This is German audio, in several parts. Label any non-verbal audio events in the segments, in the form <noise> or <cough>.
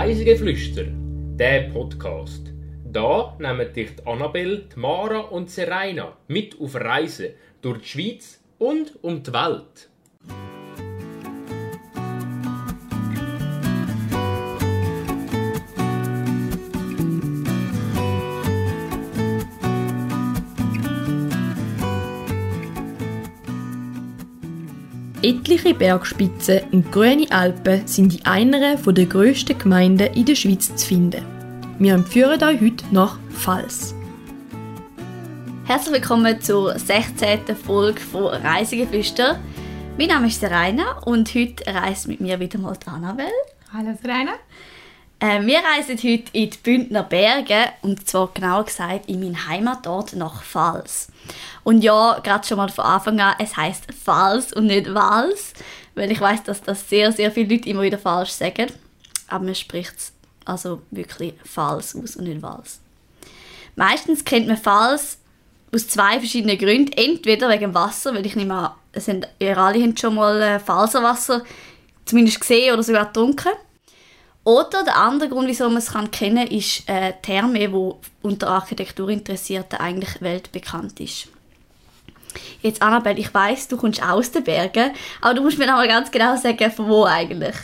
Reisegeflüster, der Podcast. Da nehmen dich die Annabelle, Mara und Serena mit auf Reisen durch die Schweiz und um die Welt. Etliche Bergspitzen und grüne Alpen sind in einer der grössten Gemeinden in der Schweiz zu finden. Wir empfehlen euch heute nach Pfalz. Herzlich willkommen zur 16. Folge von Reisegeflüster. Mein Name ist Serena und heute reist mit mir wieder mal die Annabelle. Hallo Serena. Äh, wir reisen heute in die Bündner Berge und zwar genauer gesagt in meinen Heimatort nach Pfalz. Und ja, gerade schon mal von Anfang an, es heißt Pfalz und nicht Wals, weil ich weiß, dass das sehr, sehr viele Leute immer wieder falsch sagen. Aber man spricht es also wirklich Pfalz aus und nicht Wals. Meistens kennt man Pfalz aus zwei verschiedenen Gründen. Entweder wegen Wasser, weil ich nehme an, ihr alle habt schon mal äh, Pfalzerwasser zumindest gesehen oder sogar getrunken. Oder der andere Grund, wieso man es kann kennen kann, ist äh, Therme, wo unter Architekturinteressierten eigentlich weltbekannt ist. Jetzt, Annabelle, ich weiß, du kommst aus den Bergen, aber du musst mir noch mal ganz genau sagen, von wo eigentlich.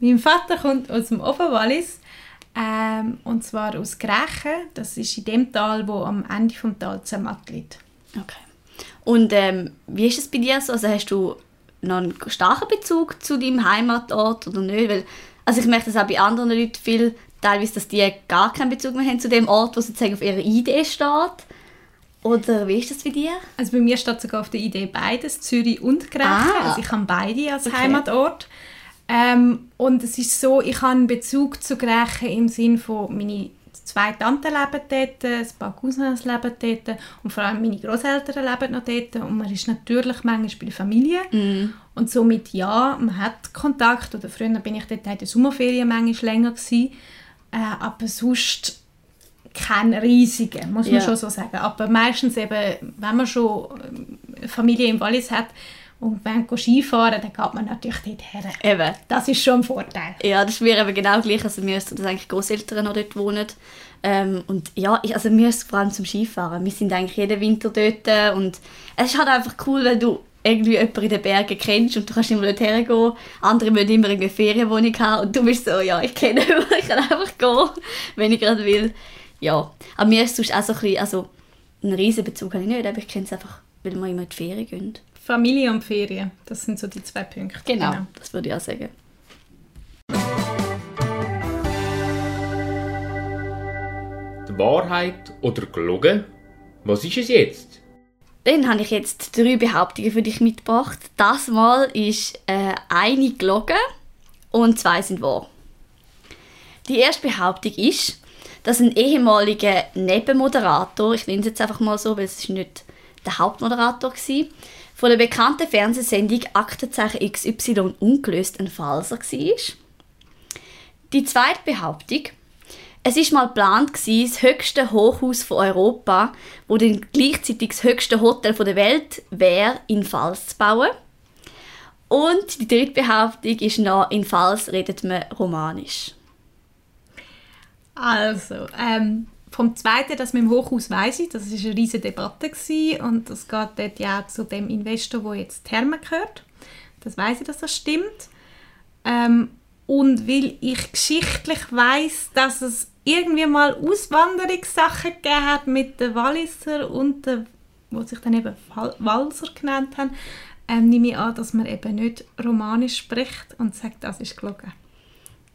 Mein Vater kommt aus dem Oberwallis ähm, und zwar aus Grächen. Das ist in dem Tal, wo am Ende vom Tal Zermatt liegt. Okay. Und ähm, wie ist es bei dir so? Also hast du noch einen starken Bezug zu deinem Heimatort oder nicht? Weil also ich merke das auch bei anderen Leuten viel, teilweise, dass die gar keinen Bezug mehr haben zu dem Ort, wo sozusagen auf ihrer Idee steht. Oder wie ist das bei dir? Also bei mir steht sogar auf der Idee beides, Zürich und Grächen. Ah. Also ich habe beide als okay. Heimatort. Ähm, und es ist so, ich habe einen Bezug zu Grächen im Sinne von meine zwei Tanten leben dort, ein paar Cousins leben dort und vor allem meine Großeltern leben noch dort und man ist natürlich manchmal bei der Familie mm. Und somit ja, man hat Kontakt oder früher bin ich dort in der Sommerferien manchmal länger gewesen, äh, aber sonst kein riesiger, muss man ja. schon so sagen. Aber meistens eben, wenn man schon äh, Familie im Wallis hat, und wenn man Skifahren, dann geht man natürlich dort her. Eben. Das ist schon ein Vorteil. Ja, das ist mir eben genau gleich. Also wir dass eigentlich Großeltern noch dort wohnen. Ähm, und ja, ich, also wir vor allem zum Skifahren. Wir sind eigentlich jeden Winter dort und es ist halt einfach cool, weil du irgendwie jemanden in den Bergen kennst und du kannst immer dort hergehen. Andere wollen immer eine Ferienwohnung haben und du bist so, ja, ich kenne jemanden, <laughs> ich kann einfach gehen, wenn ich gerade will. Ja, aber mir ist sonst auch so ein bisschen, also einen riesen Bezug habe ich nicht, aber ich kenne es einfach, weil wir immer in die Ferien gehen. Familie und Ferien, das sind so die zwei Punkte. Genau, genau. das würde ich auch sagen. Die Wahrheit oder gelogen? Was ist es jetzt? Dann habe ich jetzt drei Behauptungen für dich mitgebracht. Das Mal ist äh, eine gelogen und zwei sind wahr. Die erste Behauptung ist, dass ein ehemaliger Nebenmoderator, ich nenne es jetzt einfach mal so, weil es ist nicht der Hauptmoderator war, von der bekannten Fernsehsendung Aktenzeichen XY ungelöst ein Falser war. Die zweite Behauptung, es ist mal geplant, das höchste Hochhaus von Europa, wo dann gleichzeitig das höchste Hotel der Welt wäre, in Fals zu bauen. Und die dritte Behauptung ist noch, in Fals redet man Romanisch. Also, ähm, vom Zweiten, das mit dem Hochhaus weiss ich, das war eine riesige Debatte gewesen, und das geht dort ja zu dem Investor, der jetzt Therme gehört. Das weiß ich, dass das stimmt. Ähm, und weil ich geschichtlich weiß, dass es irgendwie mal Auswanderungssachen gegeben hat mit den Walliser und den, wo sich dann eben Walser genannt haben, ähm, nehme ich an, dass man eben nicht Romanisch spricht und sagt, das ist gelogen.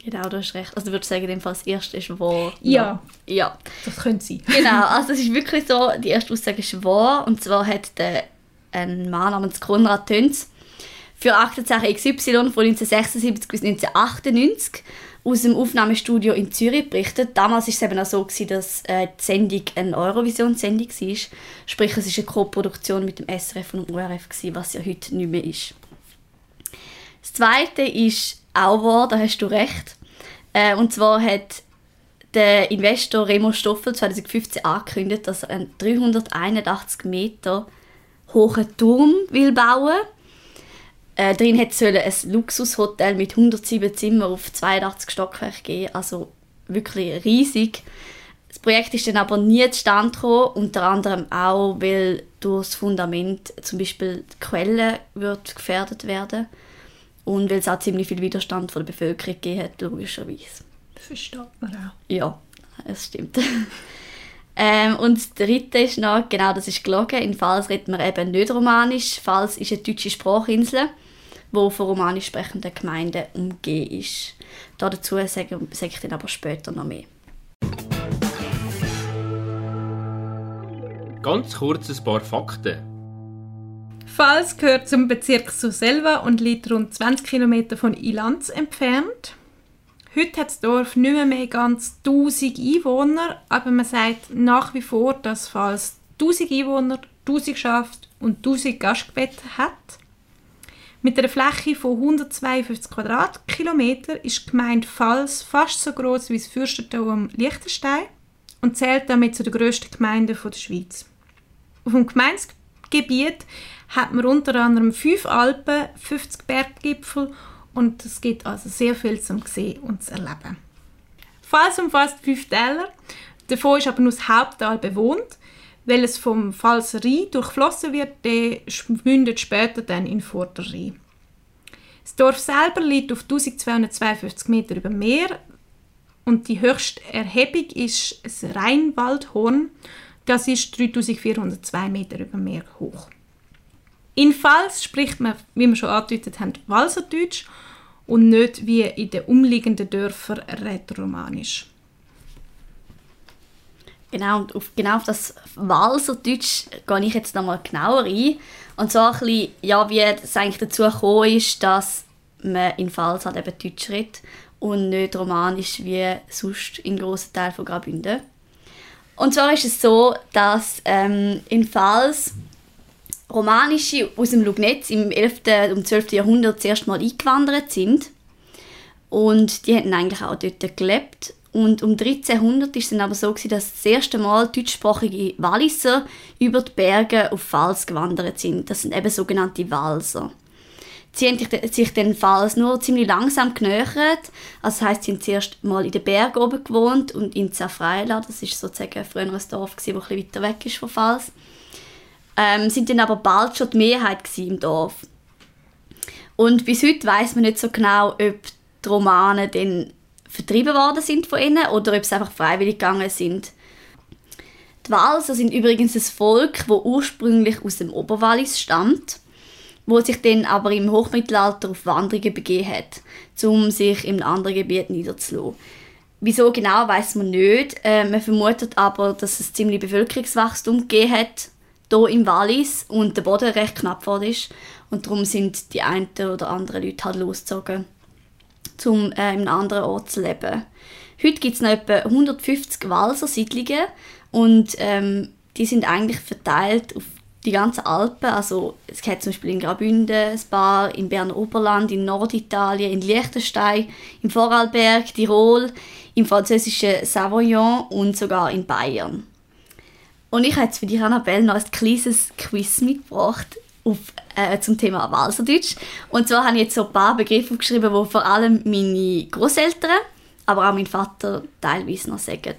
Genau, du hast recht. Also du würdest sagen, das erste ist wahr? Ja. Ja. Das könnte sein. <laughs> genau, also es ist wirklich so, die erste Aussage ist wahr. Und zwar hat der, ein Mann namens Konrad Tönz für Aktenzeichen XY von 1976 bis 1998 aus dem Aufnahmestudio in Zürich berichtet. Damals war es eben auch so, gewesen, dass äh, die Sendung eine Eurovision-Sendung war. Sprich, es war eine Co-Produktion mit dem SRF und dem ORF, gewesen, was ja heute nicht mehr ist. Das Zweite ist auch wahr, da hast du recht. Äh, und zwar hat der Investor Remo Stoffel 2015 angekündigt, dass er einen 381 Meter hohen Turm will bauen Äh, drin hat es ein Luxushotel mit 107 Zimmern auf 82 Stockwerk geben, also wirklich riesig. Das Projekt ist dann aber nie zustande gekommen, unter anderem auch, weil durch das Fundament zum Beispiel die Quelle wird gefährdet werden und weil es auch ziemlich viel Widerstand von der Bevölkerung gegeben hat, logischerweise. Das versteht man auch. Ja, das stimmt. <laughs> ähm, und das dritte ist noch, genau das ist gelogen, in Pfalz redet man eben nicht Romanisch. Pfalz ist eine deutsche Sprachinsel, die von romanisch sprechenden Gemeinden umgeben ist. Dazu sage, sage ich dann aber später noch mehr. Ganz kurz ein paar Fakten. Pfalz gehört zum Bezirk Surselva und liegt rund 20 km von Ilanz entfernt. Heute hat das Dorf nicht mehr, mehr ganz 1000 Einwohner, aber man sagt nach wie vor, dass Pfalz 1000 Einwohner, 1000 Schafe und 1000 Gastgebete hat. Mit einer Fläche von 152 Quadratkilometern ist die Gemeinde Pfalz fast so groß wie das Fürstentum am Liechtenstein und zählt damit zu den grössten Gemeinden der Schweiz. Auf dem Gemeindegebiet hat man unter anderem fünf Alpen, 50 Berggipfel und es gibt also sehr viel zum sehen und zu erleben. Pfalz umfasst fünf Täler, davon ist aber nur das Haupttal bewohnt. Weil es vom Pfalzer Rhein durchflossen wird, der mündet später dann in Vorder Rhein. Das Dorf selber liegt auf 1252 Meter über Meer und die höchste Erhebung ist das Rheinwaldhorn. Das ist 3402 Meter über Meer hoch. In Pfalz spricht man, wie wir schon angedeutet haben, Walserdeutsch und nicht wie in den umliegenden Dörfern Rätoromanisch. Genau, auf, genau auf das Walserdeutsch gehe ich jetzt nochmal genauer ein. Und zwar ein bisschen, ja, wie es eigentlich dazu gekommen ist, dass man in Pfalz eben Deutsch redet und nicht Romanisch wie sonst in grossen Teilen von Graubünden. Und zwar ist es so, dass ähm, in Pfalz Romanische aus dem Lugnetz im 11. und 12. Jahrhundert zuerst mal eingewandert sind. Und die hatten eigentlich auch dort gelebt. Und um 1300 ist es dann aber so, dass das erste Mal deutschsprachige Walliser über die Berge auf Pfalz gewandert sind. Das sind eben sogenannte Walser. Sie haben sich den Pfalz nur ziemlich langsam genähert. Also das heisst, sie haben zuerst mal in den Bergen oben gewohnt und in Zafreila, das ist sozusagen früher ein Dorf, das bisschen weiter weg ist von Pfalz ähm, sind dann aber bald schon die Mehrheit im Dorf. Und bis heute weiß man nicht so genau, ob die Romanen dann vertrieben worden sind von ihnen oder ob sie einfach freiwillig gegangen sind. Die Walser sind übrigens ein Volk, das ursprünglich aus dem Oberwallis stammt, wo sich dann aber im Hochmittelalter auf Wanderungen begeben hat, um sich einem anderen Gebiet niederzulassen. Wieso genau weiß man nicht. Äh, man vermutet aber, dass es ziemlich Bevölkerungswachstum gegeben hat hier im Wallis und der Boden recht knapp ist. Und darum sind die einen oder anderen Leute halt losgezogen, um äh, in einem anderen Ort zu leben. Heute gibt es noch etwa 150 Walser Siedlungen und ähm, die sind eigentlich verteilt auf die ganzen Alpen. Also es gibt zum Beispiel in Graubünden ein paar, im Berner Oberland, in Norditalien, in Liechtenstein, im Vorarlberg, Tirol, im französischen Savoyen und sogar in Bayern. Und ich habe jetzt für dich, Annabelle, noch ein kleines Quiz mitgebracht auf, äh, zum Thema Walserdeutsch. Und zwar habe ich jetzt so ein paar Begriffe aufgeschrieben, die vor allem meine Großeltern, aber auch mein Vater teilweise noch sagen.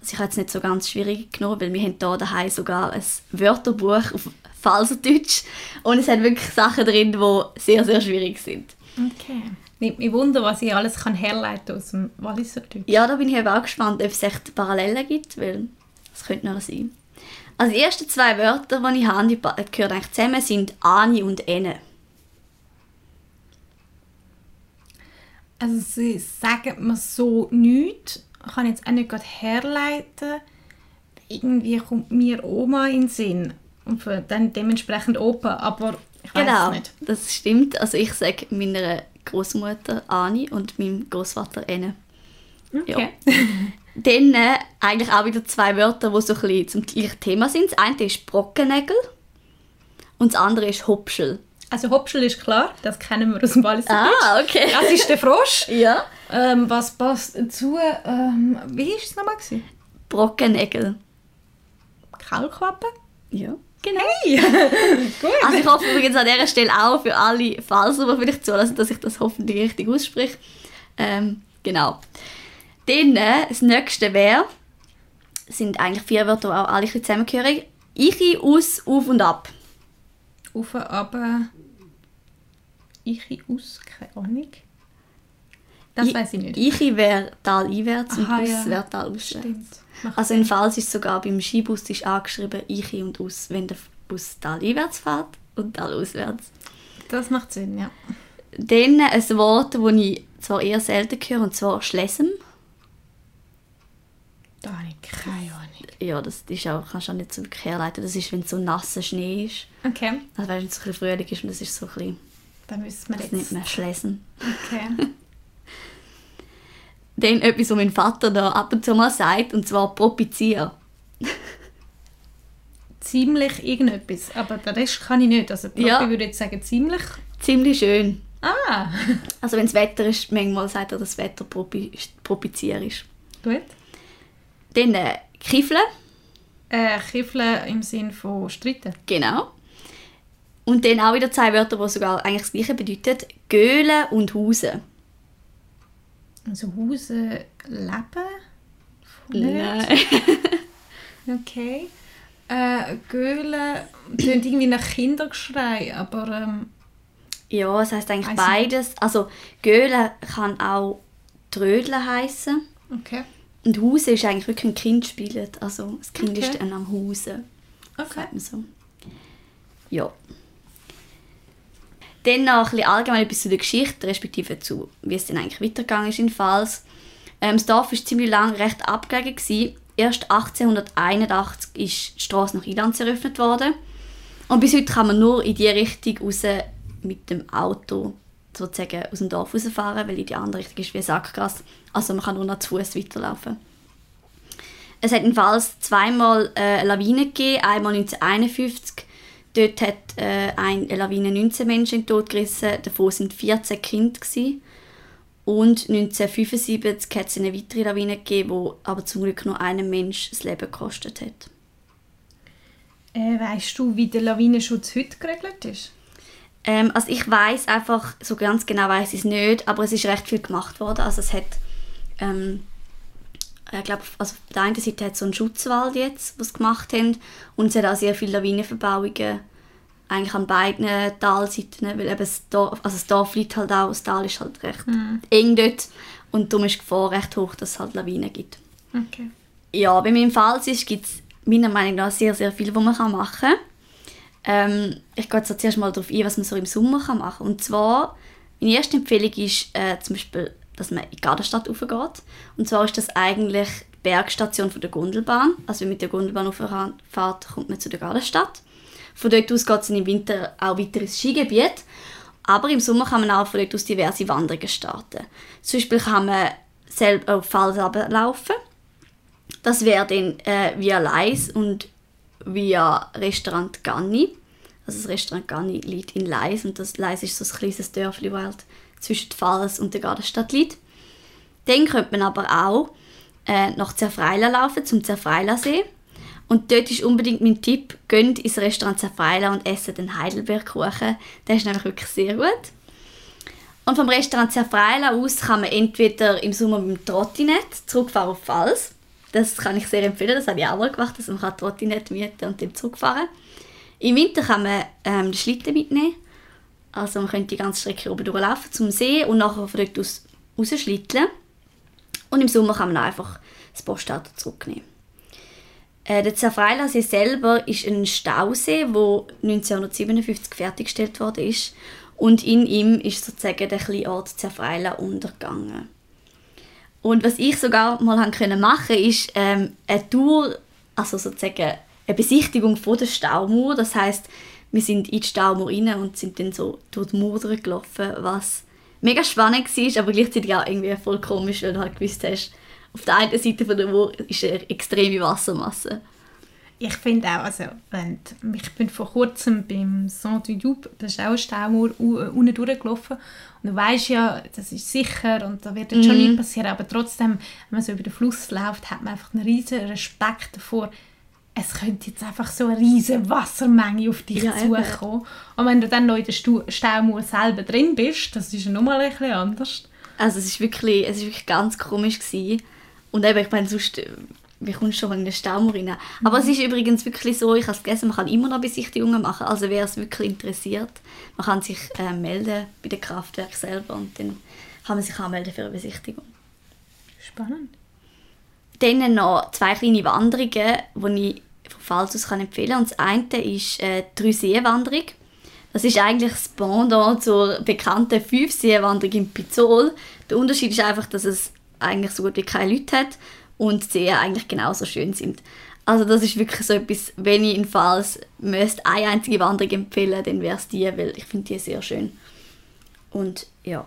Also ich habe jetzt nicht so ganz schwierig genommen, weil wir haben hier daheim sogar ein Wörterbuch auf Falserdeutsch und es hat wirklich Sachen drin, die sehr, sehr schwierig sind. Okay. Nimmt mich Wunder, was ich alles kann herleiten aus dem Walliserdeutsch. Ja, da bin ich eben auch gespannt, ob es echt Parallelen gibt, weil das könnte noch sein. Also die ersten zwei Wörter, die ich habe, die gehören eigentlich zusammen, sind Ani und Ene. Also sie sagen mir so nichts. Ich kann jetzt auch nicht herleiten. Irgendwie kommt mir Oma in den Sinn. Und dann dementsprechend Opa, aber ich weiß genau, nicht. das stimmt. Also ich sage meiner Großmutter Ani und meinem Großvater Ene. Okay. Ja. <laughs> Dann eigentlich auch wieder zwei Wörter, die so ein bisschen zum gleichen Thema sind. Das eine ist Brockennägel und das andere ist Hopschel. Also Hopschel ist klar, das kennen wir aus dem Walliser Ah, okay. Das ist der Frosch. Ja. Ähm, was passt dazu? Ähm, wie war es nochmal? Brockennägel. Kaulquappen? Ja. Genau. <laughs> Gut. Also ich hoffe übrigens an dieser Stelle auch für alle Falser, die vielleicht zulassen, dass ich das hoffentlich richtig ausspreche. Ähm, genau. Dann, äh, das nächste wäre, sind eigentlich vier Wörter, die auch alle zusammengehören. Ich, aus, auf und ab. Auf, aber ich, aus, keine Ahnung. Das weiß ich nicht. Ich wäre taleinwärts und Aha, aus ja. wäre talauswärts. Stimmt. Macht Also in Falls ist sogar beim Skibus ist angeschrieben ich und aus, wenn der Bus taleinwärts fährt und talauswärts. Das macht Sinn, ja. Dann ein Wort, das ich zwar eher selten höre, und zwar Schlesem. Da habe ich keine Ahnung. Ja, das ist auch, kannst du auch nicht so wirklich herleiten. Das ist, wenn so nasser Schnee ist. Okay, Also wenn es so ein bisschen Frühling ist und das ist so ein bisschen, dann müssen wir jetzt... man Schlesem. Okay. <laughs> Dann etwas, was mein Vater da ab und zu mal sagt, und zwar Propizier. ziemlich irgendetwas, aber den Rest kann ich nicht. Also Propi Ja. würde jetzt sagen ziemlich. Ziemlich schön. Ah, Also wenn das Wetter ist, manchmal sagt er, dass das Wetter propi Propizier ist. gut. Dann äh, Kiffeln. Äh, Kiffeln im Sinn von streiten. Genau. Und dann auch wieder zwei Wörter, die sogar eigentlich das gleiche bedeuten. Göhlen und Hause. Also Hause leben? Nein. <laughs> Okay. Äh, Göhle klingt irgendwie nach Kindergeschrei, aber ähm, Ja, es heisst eigentlich beides. Also Göhlen kann auch Trödeln heißen. okay. Und Hause ist eigentlich wirklich ein Kind spielt. Also das Kind Okay. ist dann am Hause. Okay. So. Ja. Dann noch ein bisschen allgemein etwas zu der Geschichte, respektive zu, wie es dann eigentlich weitergegangen ist in Pfalz. Ähm, das Dorf war ziemlich lange recht abgelegen. Gewesen. Erst 1881 ist die Straße nach Ilanz eröffnet worden. Und bis heute kann man nur in die Richtung raus mit dem Auto sozusagen aus dem Dorf rausfahren, weil in die andere Richtung ist wie Sackgasse. Also man kann nur noch zu Fuß weiterlaufen. Es hat in Pfalz zweimal äh, eine Lawine gegeben, einmal 1951. Dort hat äh, eine Lawine 19 Menschen in den Tod gerissen, davon sind 14 Kinder. Gewesen. Und 1975 hat es eine weitere Lawine gegeben, wo aber zum Glück nur einem Mensch das Leben gekostet hat. Äh, weißt du, wie der Lawinenschutz heute geregelt ist? Ähm, also ich weiß einfach, so ganz genau weiß ich es nicht, aber es ist recht viel gemacht worden. Also es hat, ähm, ich glaube, also auf der einen Seite hat es so einen Schutzwald jetzt, was gemacht haben, und es hat auch sehr viele Lawinenverbauungen eigentlich an beiden Talseiten, weil eben das Dorf, also das Dorf liegt halt auch, das Tal ist halt recht eng dort und darum ist die Gefahr recht hoch, dass es halt Lawinen gibt. Okay. Ja, bei meinem Fall gibt es meiner Meinung nach sehr, sehr viel, was man machen kann. Ähm, ich gehe jetzt zuerst mal darauf ein, was man so im Sommer kann machen kann. Und zwar, meine erste Empfehlung ist äh, zum Beispiel, dass man in die Gartenstadt raufgeht. Und zwar ist das eigentlich die Bergstation von der Gondelbahn. Also wenn man mit der Gondelbahn rauffährt, kommt man zu der Gartenstadt. Von dort aus geht es im Winter auch weiter ins Skigebiet. Aber im Sommer kann man auch von dort aus diverse Wanderungen starten. Zum Beispiel kann man selber auf Falls laufen. Das wäre dann äh, via Leis und via Restaurant Ganni. Also das Restaurant Ganni liegt in Leis und das Leis ist so ein kleines Dörfli, das halt zwischen Pfalz und der Gartenstadt liegt. Dann könnte man aber auch äh, nach Zerfreila laufen, zum Zerfreila-See. Und dort ist unbedingt mein Tipp, geht ins Restaurant Zerfreila und essen den Heidelbeerkuchen. Der ist nämlich wirklich sehr gut. Und vom Restaurant Zerfreila aus kann man entweder im Sommer mit dem Trottinett zurückfahren auf Pfalz. Das kann ich sehr empfehlen, das habe ich auch mal gemacht, dass man kann Trottinett mieten und dann zurückfahren Im Winter kann man ähm, den Schlitten mitnehmen. Also man könnte die ganze Strecke oben durchlaufen zum See und nachher von dort aus rausschlitteln. Und im Sommer kann man einfach das Postauto zurücknehmen. Äh, der Zerfreilasee selber ist ein Stausee, der 1957 fertiggestellt ist. Und in ihm ist sozusagen der kleine Ort Zerfreila untergegangen. Und was ich sogar mal machen, ist ähm, eine Tour, also sozusagen eine Besichtigung von der Staumauer. Das heißt, wir sind in die Staumauer rein und sind dann so durch die Mauer gelaufen, was mega spannend war, aber gleichzeitig auch irgendwie voll komisch, weil du halt gewusst hast, auf der einen Seite von der Mauer ist eine extreme Wassermasse. Ich finde auch, also, wenn, ich bin vor kurzem beim Saint du Joub, das ist auch eine Staumauer, u- äh, unten durchgelaufen. Und du weißt ja, das ist sicher und da wird jetzt schon Mhm. nichts passieren. Aber trotzdem, wenn man so über den Fluss läuft, hat man einfach einen riesen Respekt davor. es könnte jetzt einfach so eine riesige Wassermenge auf dich Ja, zukommen. Und wenn du dann noch in der Staumauer selber drin bist, das ist ja nochmal ein bisschen anders. Also es ist wirklich, es ist wirklich ganz komisch gewesen. Und eben, ich meine, sonst, äh, wie kommst du schon mal in den Staumauer rein? Aber es ist übrigens wirklich so, ich habe es gelesen, man kann immer noch Besichtigungen machen. Also wer es wirklich interessiert, man kann sich äh, melden bei dem Kraftwerk selber und dann kann man sich anmelden für eine Besichtigung. Spannend. Dann noch zwei kleine Wanderungen, die ich von Pfalz aus kann empfehlen kann. Und das eine ist äh, die Drei-See-Wanderung. Das ist eigentlich das Pendant zur bekannten Fünf-See-Wanderung in Pizol. Der Unterschied ist einfach, dass es eigentlich so gut wie keine Leute hat und die Seen eigentlich genauso schön sind. Also das ist wirklich so etwas, wenn ich in Pfalz müsste eine einzige Wanderung empfehlen, dann wäre es die, weil ich finde die sehr schön. Und ja.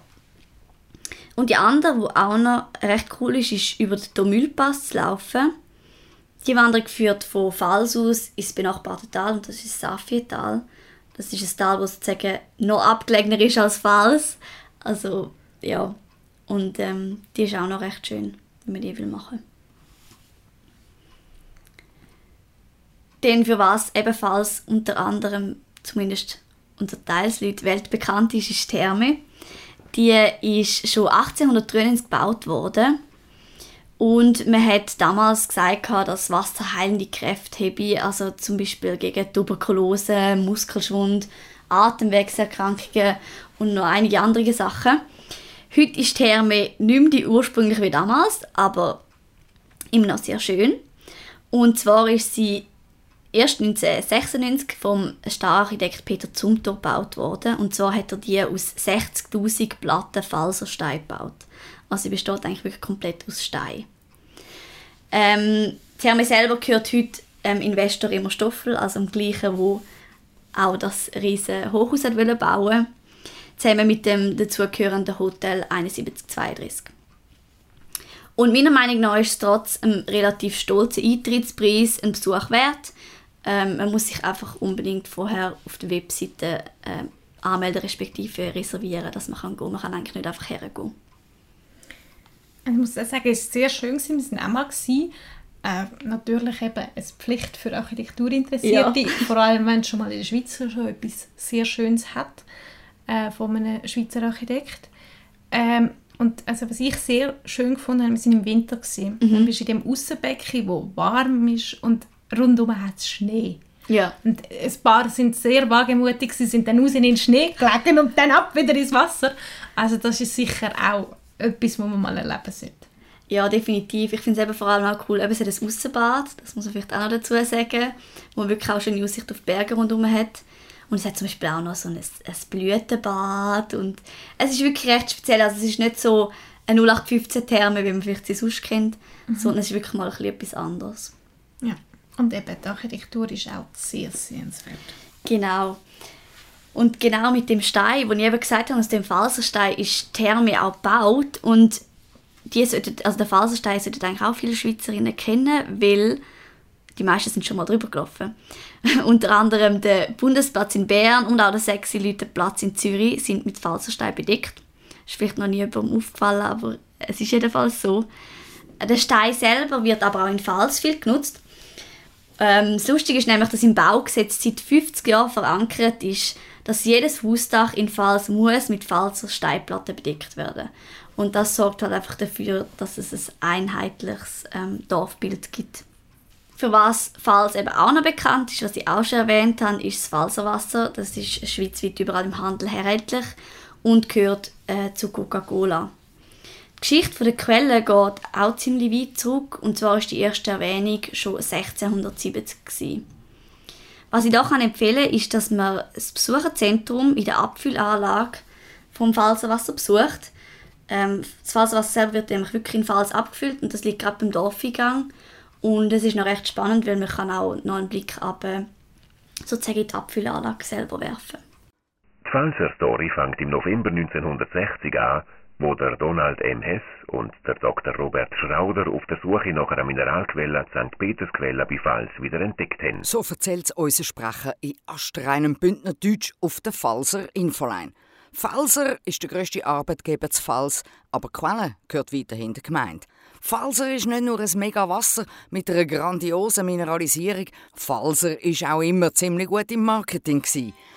Und die andere, die auch noch recht cool ist, ist über den Domülpass zu laufen. Die Wanderung führt von Pfalz aus ins benachbarte Tal und das ist das Safietal. Das ist ein Tal, das sozusagen noch abgelegener ist als Pfalz. Also, ja. Und ähm, die ist auch noch recht schön, wenn man die will machen. Denn für was ebenfalls unter anderem, zumindest unter Teilsleuten, weltbekannt ist, ist Therme. Die ist schon 1893 gebaut worden. Und man hat damals gesagt, dass Wasser heilende Kräfte habe, also zum Beispiel gegen Tuberkulose, Muskelschwund, Atemwegserkrankungen und noch einige andere Sachen. Heute ist Therme nicht mehr die ursprünglich wie damals, aber immer noch sehr schön. Und zwar ist sie erst 1996 vom Stararchitekt Peter Zumthor gebaut worden. Und zwar hat er die aus 60'000 Platten Falserstein gebaut. Also sie besteht eigentlich wirklich komplett aus Stein. Ähm, die Therme selber gehört heute ähm, Investor Remo Stoffel, also dem gleichen, wo auch das riesige Hochhaus hat bauen zusammen mit dem dazugehörenden Hotel 7132. Und meiner Meinung nach ist es trotz einem relativ stolzen Eintrittspreis ein Besuch wert. Ähm, man muss sich einfach unbedingt vorher auf der Webseite ähm, anmelden respektive reservieren, dass man kann gehen. Man kann eigentlich nicht einfach hergehen. Ich muss sagen, es war sehr schön, wir waren auch mal. Gewesen. Äh, natürlich eben eine Pflicht für Architekturinteressierte, vor allem wenn es schon mal in der Schweiz schon etwas sehr Schönes hat äh, von einem Schweizer Architekt. Ähm, und also, was ich sehr schön gefunden habe, wir waren im Winter. Gewesen. Mhm. Du bist in dem Aussenbecken, wo warm ist und rundum hat es Schnee. Ja. Und ein paar sind sehr wagemutig, sie sind dann raus in den Schnee gelegen und dann ab wieder ins Wasser. Also das ist sicher auch etwas, was man mal erleben sollte. Ja, definitiv. Ich finde es eben vor allem auch cool, eben, es hat ein Aussenbad, das muss man vielleicht auch noch dazu sagen, wo man wirklich auch schon eine Aussicht auf die Berge rundherum hat. Und es hat zum Beispiel auch noch so ein, ein Blütenbad und es ist wirklich recht speziell. Also es ist nicht so eine 0815-Therme, wie man vielleicht sie sonst kennt, sondern es ist wirklich mal ein bisschen etwas anderes. Ja. Und eben die Architektur ist auch sehr sehenswert. Genau. Und genau mit dem Stein, wo ich eben gesagt habe, aus dem Falserstein ist die Therme auch gebaut und die sollten, also der Falserstein sollten eigentlich auch viele Schweizerinnen kennen, weil die meisten sind schon mal drüber gelaufen. <laughs> Unter anderem der Bundesplatz in Bern und auch der sexy Leute Platz in Zürich sind mit Falserstein bedeckt. Ist vielleicht noch nie jemandem aufgefallen, aber es ist jedenfalls so. Der Stein selber wird aber auch in Pfalz viel genutzt. Ähm, das Lustige ist nämlich, dass im Baugesetz seit 50 Jahren verankert ist, dass jedes Hausdach in Pfalz muss mit Pfalzer Steinplatten bedeckt werden. Und das sorgt halt einfach dafür, dass es ein einheitliches ähm, Dorfbild gibt. Für was Pfalz eben auch noch bekannt ist, was ich auch schon erwähnt habe, ist das Pfalzerwasser. Das ist schweizweit überall im Handel erhältlich und gehört äh, zu Coca-Cola. Die Geschichte der Quelle geht auch ziemlich weit zurück und zwar ist die erste Erwähnung schon 1670 gewesen. Was ich kann empfehlen ist, dass man das Besucherzentrum in der Abfüllanlage vom Pfalzerwasser besucht. Ähm, das Pfalzerwasser selber wird nämlich wirklich in Pfalz abgefüllt und das liegt gerade beim Dorfeingang. Und es ist noch recht spannend, weil man kann auch noch einen Blick ab äh, sozusagen in die Abfüllanlage selber werfen. Die Pfalzer Story fängt im November 1960 an, wo der Donald M. Hess und der Dr. Robert Schrauder auf der Suche nach einer Mineralquelle St. Petersquelle bei Pfalz wieder entdeckt haben. So erzählt unser Sprecher in astreinem Bündnerdeutsch auf der Pfalzer Infoline. Pfalzer ist der grösste Arbeitgeber zu Pfalz, aber Quelle gehört weiterhin der Gemeinde. Falser ist nicht nur ein mega Wasser mit einer grandiosen Mineralisierung. Falser ist auch immer ziemlich gut im Marketing.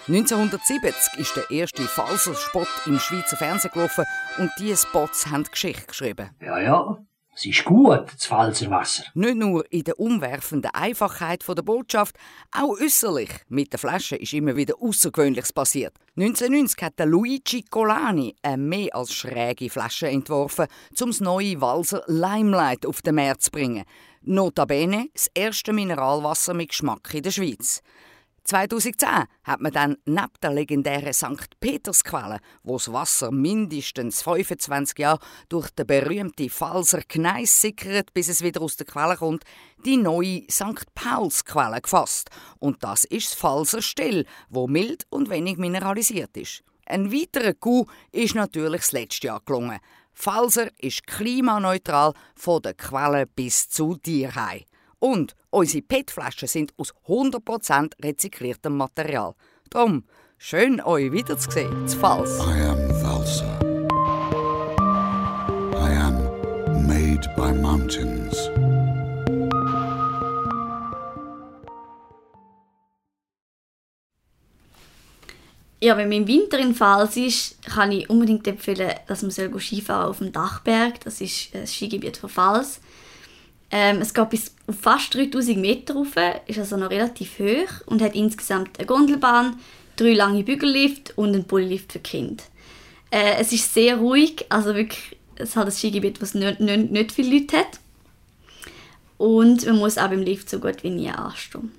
1970 ist der erste Falser-Spot im Schweizer Fernsehen gelaufen und diese Spots haben Geschichte geschrieben. Ja, ja. Es ist gut, das Pfalzer Wasser. Nicht nur in der umwerfenden Einfachheit der Botschaft, auch äußerlich. Mit der Flasche ist immer wieder Außergewöhnliches passiert. 1990 hat der Luigi Colani eine mehr als schräge Flasche entworfen, um das neue Walser Limelight auf den Markt zu bringen. Notabene das erste Mineralwasser mit Geschmack in der Schweiz. 2010 hat man dann neben der legendären St. Petersquelle, wo das Wasser mindestens 25 Jahre durch den berühmten Falser Gneis sickert, bis es wieder aus der Quelle kommt, die neue St. Paulsquelle gefasst. Und das ist das Falser Still, wo mild und wenig mineralisiert ist. Ein weiterer Coup ist natürlich das letzte Jahr gelungen. Falser ist klimaneutral von der Quelle bis zu Tierheim. Und unsere PET-Flaschen sind aus 100% rezykliertem Material. Darum, schön euch wiederzusehen, zu Fals. I am Valsa. I am made by mountains. Ja, wenn man im Winter in Pfalz ist, kann ich unbedingt empfehlen, dass man Skifahren auf dem Dachberg. Das ist das Skigebiet von Pfalz. Ähm, es geht bis auf fast 3000 Meter rauf, ist also noch relativ hoch und hat insgesamt eine Gondelbahn, drei lange Bügellift und einen Bulllift für Kinder. Äh, es ist sehr ruhig, also wirklich, es hat ein Skigebiet, das nicht, nicht, viele Leute hat. Und man muss auch beim Lift so gut wie nie anstehen.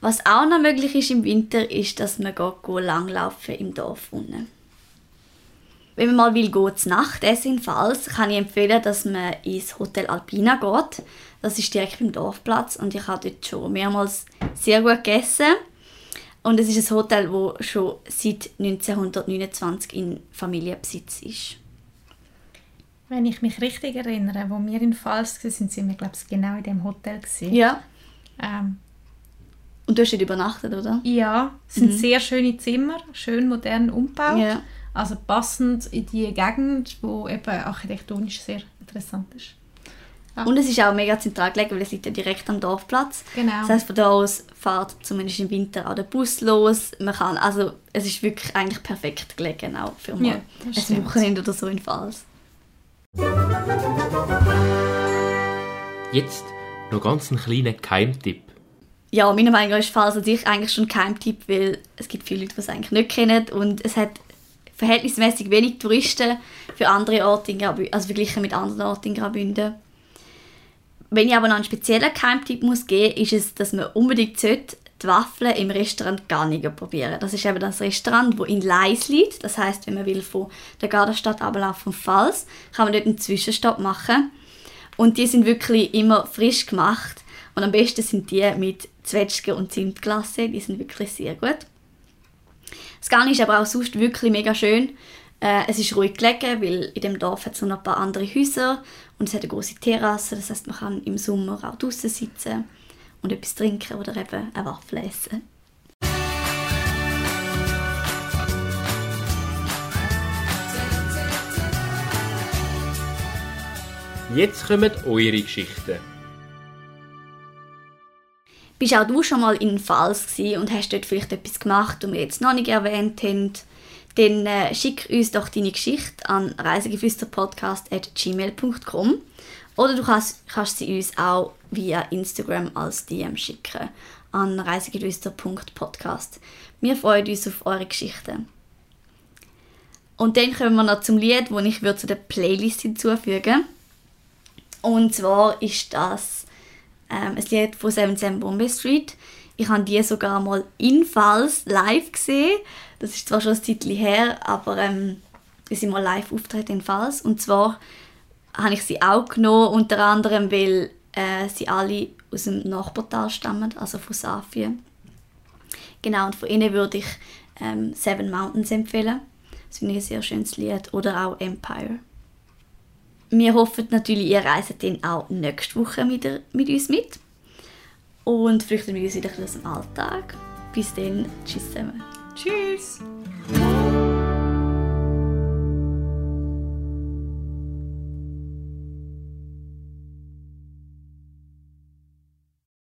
Was auch noch möglich ist im Winter, ist, dass man geht langlaufen im Dorf unten. Wenn man mal will, zu Nacht essen in Pfalz, kann ich empfehlen, dass man ins Hotel Alpina geht. Das ist direkt beim Dorfplatz und ich habe dort schon mehrmals sehr gut gegessen. Und es ist ein Hotel, das schon seit 1929 in Familienbesitz ist. Wenn ich mich richtig erinnere, wo wir in Pfalz waren, sind wir, glaube ich, genau in dem Hotel. Gewesen. Ja. Ähm, Und du hast dort übernachtet, oder? ja, es sind sehr schöne Zimmer, schön modern umgebaut. Ja. Also passend in die Gegend, wo eben architektonisch sehr interessant ist. Ja. Und es ist auch mega zentral gelegen, weil es liegt ja direkt am Dorfplatz. Genau. Das heißt, von da aus fährt zumindest im Winter auch der Bus los. Man kann, also es ist wirklich eigentlich perfekt gelegen, auch für mal Ja, das ein. Wochenende oder so in Pfalz. Jetzt noch ganz einen kleinen Keimtipp. Ja, meiner Meinung nach ist Pfalz an sich eigentlich schon kein Tipp, weil es gibt viele Leute, die es eigentlich nicht kennen und es hat verhältnismäßig wenig Touristen für andere Orte in Graubünden, also verglichen mit anderen Orten in Graubünden. Wenn ich aber noch einen speziellen Keimtipp muss geben, ist es, dass man unbedingt sollte, die Waffeln im Restaurant Garniger probieren. Das ist eben das Restaurant, wo in Leis liegt. Das heißt, wenn man will von der Gartenstadt ablaufen vom Pfalz, kann man dort einen Zwischenstopp machen. Und die sind wirklich immer frisch gemacht. Und am besten sind die mit Zwetschgen und Zimtglasse. Die sind wirklich sehr gut. Das Garni ist aber auch sonst wirklich mega schön. Äh, es ist ruhig gelegen, weil in dem Dorf hat es noch ein paar andere Häuser und es hat eine große Terrasse. Das heißt, man kann im Sommer auch draußen sitzen und etwas trinken oder eben eine Waffel essen. Jetzt kommen eure Geschichten. Bist auch du schon mal in gewesen und hast dort vielleicht etwas gemacht, das wir jetzt noch nicht erwähnt haben? Dann äh, schick uns doch deine Geschichte an reisegeflüsterpodcast.gmail.com oder du kannst, kannst sie uns auch via Instagram als DM schicken an reisegeflüster.podcast. Wir freuen uns auf eure Geschichten. Und dann kommen wir noch zum Lied, das ich würde zu der Playlist hinzufügen Und zwar ist das ähm, ein Lied von Seven Seven Bombay Street. Ich habe die sogar mal in Pfalz live gesehen. Das ist zwar schon ein Zeitchen her, aber ähm, wir sind mal live auftreten in Pfalz. Und zwar habe ich sie auch genommen, unter anderem, weil äh, sie alle aus dem Nachbartal stammen, also von Safien. Genau, und von ihnen würde ich ähm, Seven Mountains empfehlen. Das finde ich ein sehr schönes Lied. Oder auch Empire. Wir hoffen natürlich, ihr reist dann auch nächste Woche wieder mit uns mit. Und flüchten wir uns wieder aus dem Alltag. Bis dann, tschüss zusammen. Tschüss.